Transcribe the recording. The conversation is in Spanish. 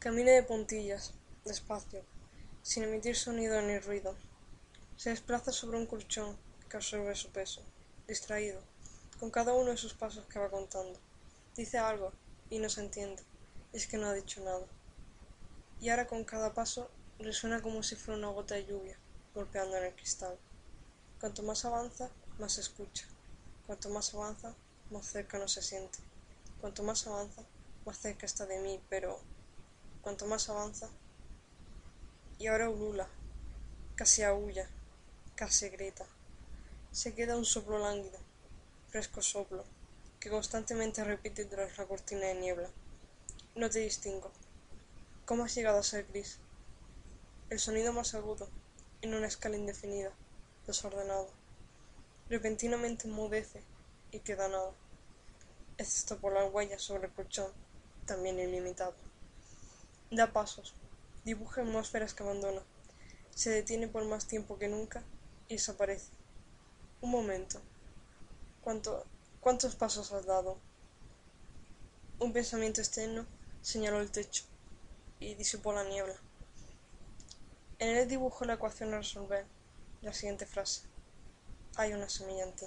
Camina de puntillas, despacio, sin emitir sonido ni ruido. Se desplaza sobre un colchón que absorbe su peso, distraído, con cada uno de sus pasos que va contando. Dice algo y no se entiende, es que no ha dicho nada. Y ahora con cada paso resuena como si fuera una gota de lluvia golpeando en el cristal. Cuanto más avanza, más se escucha. Cuanto más avanza, más cerca no se siente. Cuanto más avanza, más cerca está de mí, pero cuanto más avanza, y ahora ulula, casi aúlla, casi grita. Se queda un soplo lánguido, fresco soplo, que constantemente repite tras la cortina de niebla. No te distingo. ¿Cómo has llegado a ser gris? El sonido más agudo, en una escala indefinida, desordenado. Repentinamente enmudece y queda nada, excepto por las huellas sobre el colchón, también ilimitado. Da pasos, dibuja atmósferas que abandona, se detiene por más tiempo que nunca y desaparece. Un momento. ¿Cuánto, ¿Cuántos pasos has dado? Un pensamiento externo señaló el techo y disipó la niebla. En él dibujó la ecuación a resolver, la siguiente frase. Hay una semilla en ti.